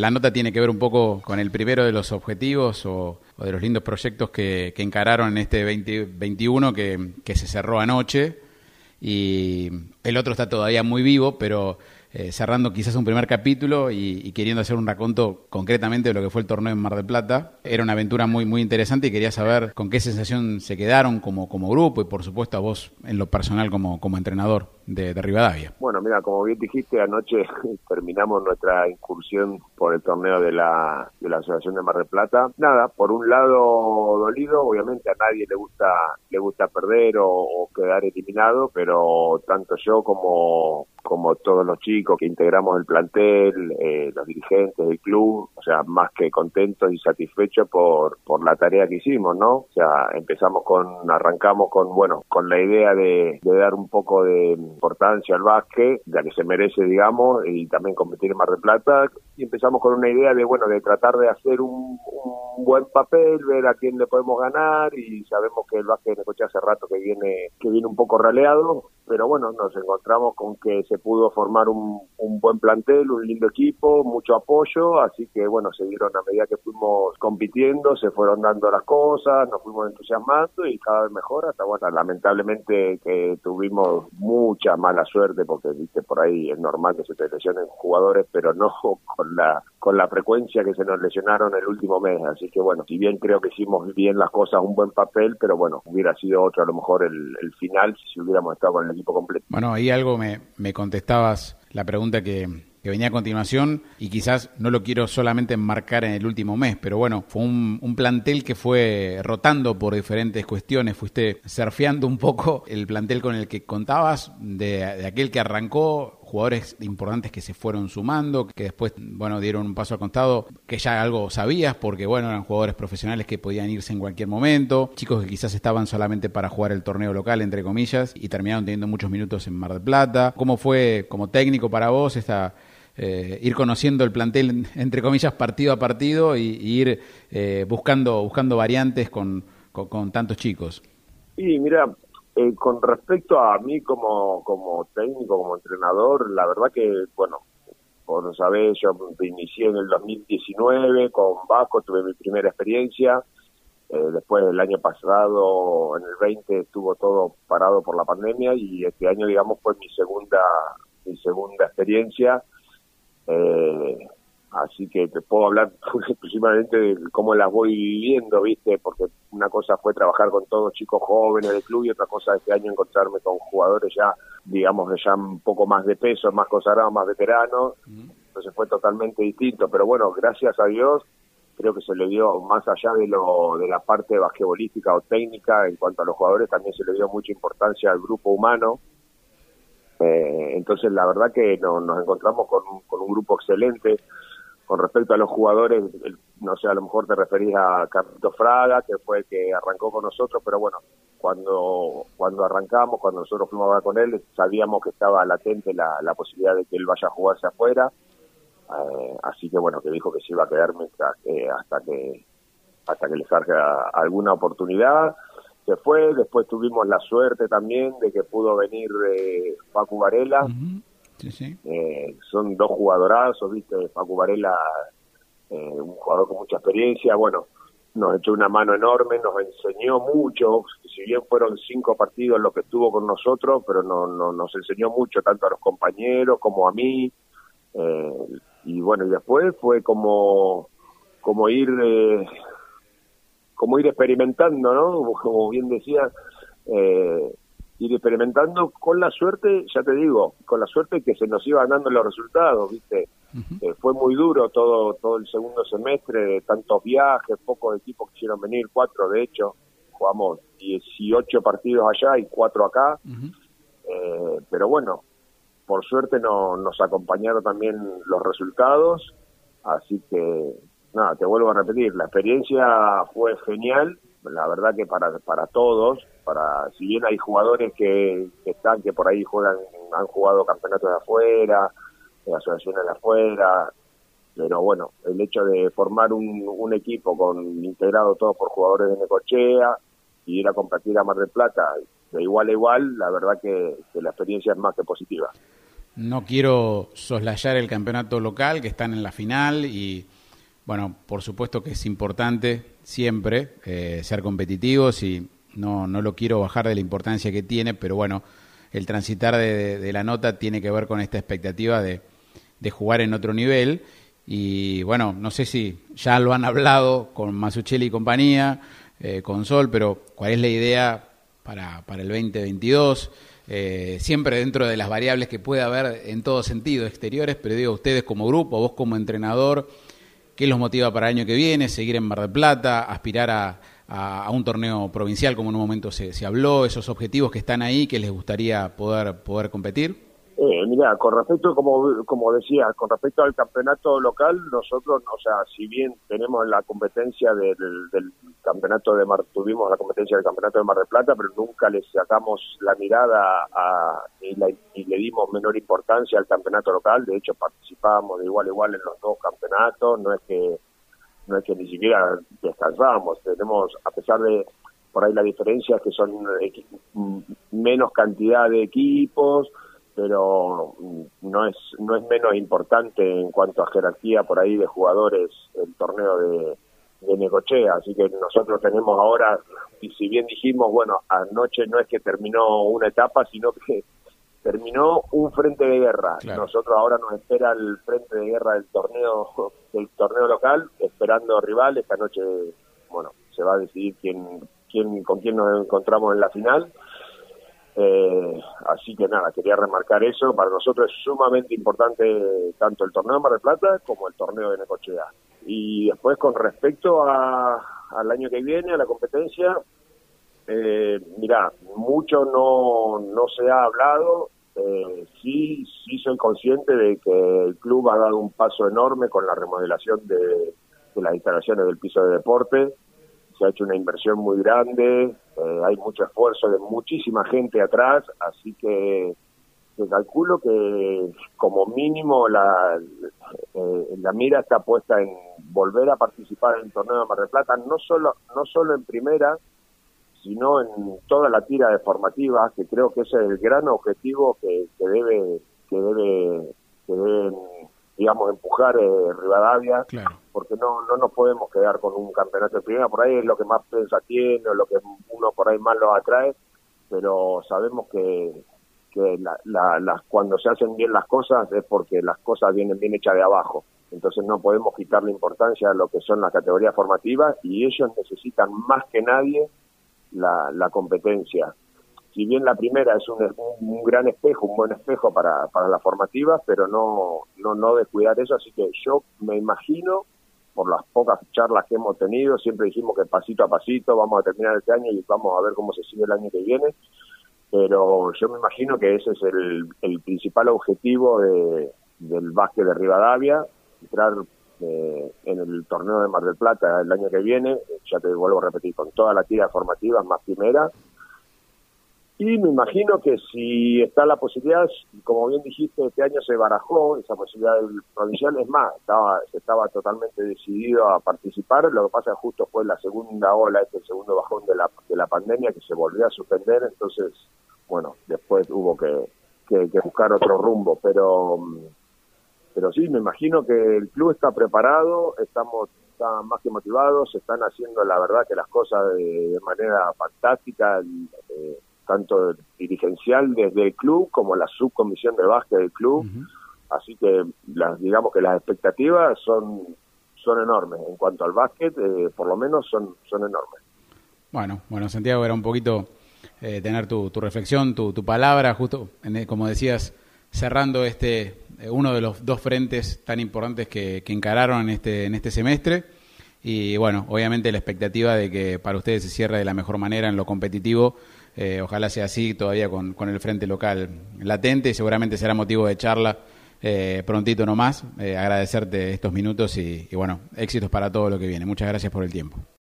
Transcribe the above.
la nota tiene que ver un poco con el primero de los objetivos o, de los lindos proyectos que, encararon en este 2021 que, que se cerró anoche. Y el otro está todavía muy vivo, pero eh, cerrando quizás un primer capítulo y, queriendo hacer un raconto concretamente de lo que fue el torneo en Mar del Plata. Era una aventura muy, muy interesante y quería saber con qué sensación se quedaron como, como grupo y por supuesto a vos en lo personal como, como entrenador de, Rivadavia. Bueno, mira, como bien dijiste, anoche terminamos nuestra incursión por el torneo de la, de la Asociación de Mar del Plata. Nada, por un lado dolido, obviamente a nadie le gusta le gusta perder o quedar eliminado, pero tanto yo como como todos los chicos que integramos el plantel, eh, los dirigentes del club, o sea, más que contentos y satisfechos por, por la tarea que hicimos, ¿no? O sea, empezamos con, arrancamos con, bueno, con la idea de, dar un poco de importancia al básquet, ya que se merece, digamos, y también competir en Mar del Plata, y empezamos con una idea de, bueno, de tratar de hacer un, buen papel, ver a quién le podemos ganar, y sabemos que el básquet de Necochea hace rato que viene, que viene un poco raleado, pero bueno, nos encontramos con que se pudo formar un, buen plantel, un lindo equipo, mucho apoyo, así que bueno, se a medida que fuimos compitiendo, se fueron dando las cosas, nos fuimos entusiasmando y cada vez mejor, hasta bueno, lamentablemente que tuvimos mucha mala suerte, porque viste por ahí es normal que se te jugadores, pero no con la, con la frecuencia que se nos lesionaron el último mes, así que bueno, si bien creo que hicimos bien las cosas, un buen papel, pero bueno, hubiera sido otro a lo mejor el, final si hubiéramos estado con el completo. Bueno, ahí algo me, me contestabas la pregunta que, que venía a continuación y quizás no lo quiero solamente enmarcar en el último mes, pero bueno, fue un, un, plantel que fue rotando por diferentes cuestiones, fuiste surfeando un poco el plantel con el que contabas, de, de aquel que arrancó, jugadores importantes que se fueron sumando, que después, bueno, dieron un paso al costado, que ya algo sabías, porque, bueno, eran jugadores profesionales que podían irse en cualquier momento, chicos que quizás estaban solamente para jugar el torneo local, entre comillas, y terminaron teniendo muchos minutos en Mar del Plata. ¿Cómo fue como técnico para vos esta... Eh, ir conociendo el plantel, entre comillas, partido a partido y, ir eh, buscando, buscando variantes con, con, tantos chicos. Y mira, eh, con respecto a mí como, como técnico, como entrenador, la verdad que, bueno, por sabés, yo me inicié en el 2019 con Vasco, tuve mi primera experiencia. Eh, después del año pasado, en el 20, estuvo todo parado por la pandemia y este año, digamos, fue mi segunda, mi segunda experiencia. Eh, así que te puedo hablar exclusivamente de cómo las voy viviendo, ¿viste? Porque una cosa fue trabajar con todos chicos jóvenes del club y otra cosa este año encontrarme con jugadores ya, digamos, ya un poco más de peso, más consagrados, más veteranos. Entonces fue totalmente distinto. Pero bueno, gracias a Dios, creo que se le dio, más allá de, lo, de la parte basquetbolística o técnica, en cuanto a los jugadores, también se le dio mucha importancia al grupo humano. Eh, entonces, la verdad que nos encontramos con, con un grupo excelente con respecto a los jugadores, no sé, a lo mejor te referís a Carlito Fraga, que fue el que arrancó con nosotros, pero bueno, cuando cuando arrancamos, cuando nosotros fuimos a hablar con él, sabíamos que estaba latente la, la posibilidad de que él vaya a jugarse afuera, eh, así que bueno, que dijo que se iba a quedar hasta que hasta que le salga alguna oportunidad. Se fue, después tuvimos la suerte también de que pudo venir eh, Varela, eh, son dos jugadorazos, ¿viste? Paco Varela, eh, un jugador con mucha experiencia, bueno, nos echó una mano enorme, nos enseñó mucho, si bien fueron cinco partidos lo que estuvo con nosotros, pero no, no nos enseñó mucho tanto a los compañeros como a mí. Eh, y bueno, y después fue como, como ir, como ir experimentando, ¿no? Como bien decía, eh, ir experimentando con la suerte, ya te digo, con la suerte que se nos iban dando los resultados, ¿viste? Eh, fue muy duro todo todo el segundo semestre, tantos viajes, pocos equipos quisieron venir, cuatro de hecho, jugamos 18 partidos allá y cuatro acá, eh, pero bueno, por suerte no, nos acompañaron también los resultados, así que nada, te vuelvo a repetir, la experiencia fue genial, la verdad que para, para todos, para si bien hay jugadores que, están, que por ahí juegan, han jugado campeonatos de afuera, de asociaciones de afuera, pero bueno, el hecho de formar un, equipo con integrado todo por jugadores de Necochea y ir a competir a Mar del Plata de igual a igual, la verdad que, la experiencia es más que positiva. No quiero soslayar el campeonato local, que están en la final y, bueno, por supuesto que es importante siempre eh, ser competitivos y no, no lo quiero bajar de la importancia que tiene, pero bueno, el transitar de, la nota tiene que ver con esta expectativa de, de, jugar en otro nivel. Y bueno, no sé si ya lo han hablado con Masuchelli y compañía, eh, con Sol, pero ¿cuál es la idea para, para el 2022? Eh, siempre dentro de las variables que puede haber en todo sentido, exteriores, pero digo, ustedes como grupo, vos como entrenador, ¿qué los motiva para el año que viene? ¿Seguir en Mar del Plata? ¿Aspirar a, a, un torneo provincial, como en un momento se, se, habló, esos objetivos que están ahí, que les gustaría poder, poder competir? Eh, mira, con respecto, como, como decía, con respecto al campeonato local, nosotros, o sea, si bien tenemos la competencia del, del campeonato de Mar, tuvimos la competencia del campeonato de Mar del Plata, pero nunca le sacamos la mirada a, y, y, le dimos menor importancia al campeonato local. De hecho, participábamos de igual a igual en los dos campeonatos. No es que no es que ni siquiera descansamos, tenemos, a pesar de por ahí la diferencia que son menos cantidad de equipos, pero no es no es menos importante en cuanto a jerarquía por ahí de jugadores el torneo de, de Necochea, así que nosotros tenemos ahora, y si bien dijimos, bueno, anoche no es que terminó una etapa, sino que terminó un frente de guerra. Nosotros ahora nos espera el frente de guerra del torneo del torneo local, esperando rivales. Esta noche, bueno, se va a decidir quién, quién, con quién nos encontramos en la final. Eh, así que nada, quería remarcar eso. Para nosotros es sumamente importante tanto el torneo de Mar del Plata como el torneo de Necochea. Y después, con respecto a, al año que viene, a la competencia, eh, mira, mucho no, no se ha hablado. Eh, sí, sí soy consciente de que el club ha dado un paso enorme con la remodelación de, las instalaciones del piso de deporte. Se ha hecho una inversión muy grande, eh, hay mucho esfuerzo de muchísima gente atrás, así que te calculo que como mínimo la, eh, la mira está puesta en volver a participar en el torneo de Mar del Plata, no solo, no solo en primera, sino en toda la tira de formativas, que creo que ese es el gran objetivo que, que debe, que debe, que debe, digamos, empujar eh, Rivadavia, porque no, no nos podemos quedar con un campeonato de primera, por ahí es lo que más prensa tiene, o lo que uno por ahí más lo atrae, pero sabemos que, que la, la, las, cuando se hacen bien las cosas es porque las cosas vienen bien hechas de abajo. Entonces no podemos quitarle importancia a lo que son las categorías formativas y ellos necesitan más que nadie la, la competencia. Si bien la primera es un, gran espejo, un buen espejo para, para las formativas, pero no, no, no descuidar eso, así que yo me imagino, por las pocas charlas que hemos tenido, siempre dijimos que pasito a pasito vamos a terminar este año y vamos a ver cómo se sigue el año que viene, pero yo me imagino que ese es el, el principal objetivo de, del básquet de Rivadavia, entrar eh, en el torneo de Mar del Plata el año que viene, ya te vuelvo a repetir, con toda la tira formativa más primera. Y me imagino que si está la posibilidad, como bien dijiste, este año se barajó esa posibilidad del provincial, es más, estaba, estaba totalmente decidido a participar, lo que pasa justo fue la segunda ola, este segundo bajón de la, de la pandemia que se volvió a suspender, entonces, bueno, después hubo que, que, que buscar otro rumbo, pero pero sí, me imagino que el club está preparado, estamos están más que motivados, se están haciendo la verdad que las cosas de, manera fantástica, eh, tanto dirigencial desde el club como la subcomisión de básquet del club. Así que las, digamos que las expectativas son, son enormes. En cuanto al básquet, eh, por lo menos son, son enormes. Bueno, bueno, Santiago, era un poquito eh, tener tu, tu reflexión, tu, tu palabra, justo como decías, cerrando este eh, uno de los dos frentes tan importantes que, encararon en este, en este semestre. Y bueno, obviamente la expectativa de que para ustedes se cierre de la mejor manera en lo competitivo. Eh, ojalá sea así todavía con, con, el frente local latente y seguramente será motivo de charla eh, prontito nomás. agradecerte estos minutos y bueno, éxitos para todo lo que viene. Muchas gracias por el tiempo.